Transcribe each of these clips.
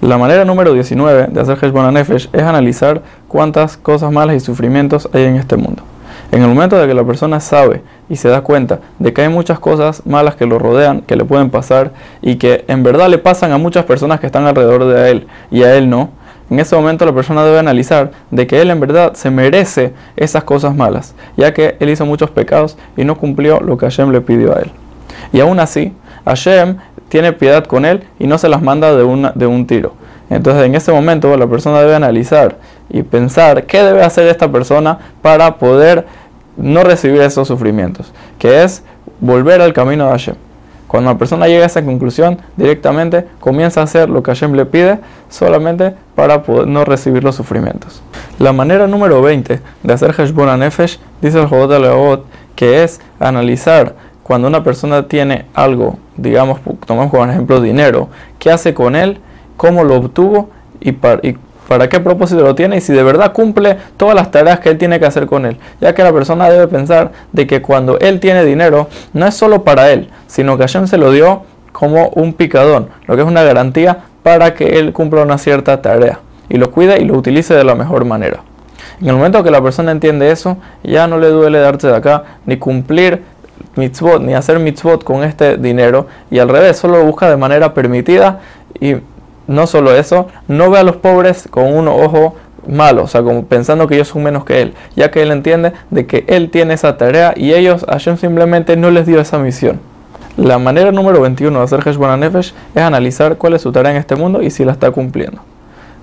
La manera número 19 de hacer Heshbon Nefesh es analizar cuántas cosas malas y sufrimientos hay en este mundo. En el momento de que la persona sabe y se da cuenta de que hay muchas cosas malas que lo rodean, que le pueden pasar y que en verdad le pasan a muchas personas que están alrededor de él y a él no, en ese momento la persona debe analizar de que él en verdad se merece esas cosas malas, ya que él hizo muchos pecados y no cumplió lo que Hashem le pidió a él. Y aún así, Hashem tiene piedad con él y no se las manda de, una, de un tiro. Entonces en ese momento la persona debe analizar y pensar qué debe hacer esta persona para poder no recibir esos sufrimientos, que es volver al camino de Hashem. Cuando la persona llega a esa conclusión, directamente comienza a hacer lo que Hashem le pide solamente para poder no recibir los sufrimientos. La manera número 20 de hacer Heshbon Nefesh, dice el Jodot que es analizar cuando una persona tiene algo, digamos, tomamos como ejemplo dinero, qué hace con él, cómo lo obtuvo y, para, qué propósito lo tiene y si de verdad cumple todas las tareas que él tiene que hacer con él. Ya que la persona debe pensar de que cuando él tiene dinero no es solo para él, sino que Hashem se lo dio como un picadón, lo que es una garantía para que él cumpla una cierta tarea y lo cuide y lo utilice de la mejor manera. En el momento que la persona entiende eso, ya no le duele darse de acá ni cumplir mitzvot, ni hacer mitzvot con este dinero y al revés, solo lo busca de manera permitida y no solo eso, no ve a los pobres con un ojo malo, o sea, como pensando que ellos son menos que él, ya que él entiende de que él tiene esa tarea y ellos, Hashem simplemente no les dio esa misión. La manera número 21 de hacer Heshbon Nefesh es analizar cuál es su tarea en este mundo y si la está cumpliendo.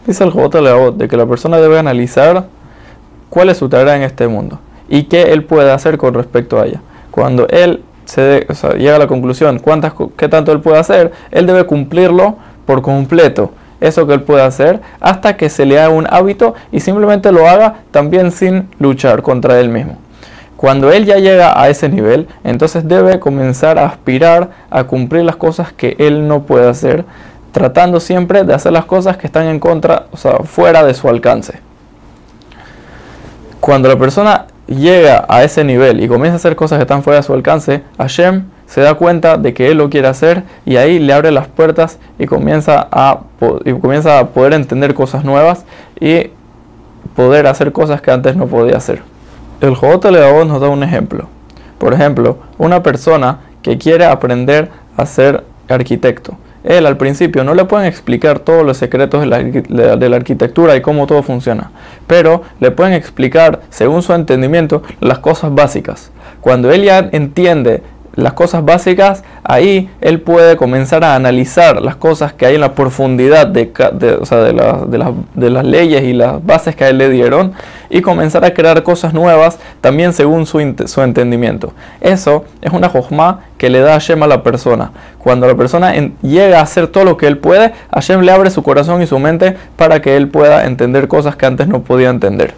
Dice el Jobot Leot de que la persona debe analizar cuál es su tarea en este mundo y qué él puede hacer con respecto a ella. Cuando él se llega a la conclusión cuántas, qué tanto él puede hacer, él debe cumplirlo por completo eso que él puede hacer hasta que se le haga un hábito y simplemente lo haga también sin luchar contra él mismo. Cuando él ya llega a ese nivel, entonces debe comenzar a aspirar a cumplir las cosas que él no puede hacer, tratando siempre de hacer las cosas que están en contra, o sea, fuera de su alcance. Cuando la persona llega a ese nivel y comienza a hacer cosas que están fuera de su alcance, Hashem se da cuenta de que él lo quiere hacer y ahí le abre las puertas y comienza a, y comienza a poder entender cosas nuevas y poder hacer cosas que antes no podía hacer. El Jobot nos da un ejemplo. Por ejemplo, una persona que quiere aprender a ser arquitecto. Él al principio no le pueden explicar todos los secretos de la, de la, arquitectura y cómo todo funciona, pero le pueden explicar, según su entendimiento, las cosas básicas. Cuando él ya entiende las cosas básicas, ahí él puede comenzar a analizar las cosas que hay en la profundidad de, de, las leyes y las bases que a él le dieron y comenzar a crear cosas nuevas también según su, entendimiento. Eso es una jojma que le da a Hashem a la persona. Cuando la persona llega a hacer todo lo que él puede, Hashem le abre su corazón y su mente para que él pueda entender cosas que antes no podía entender.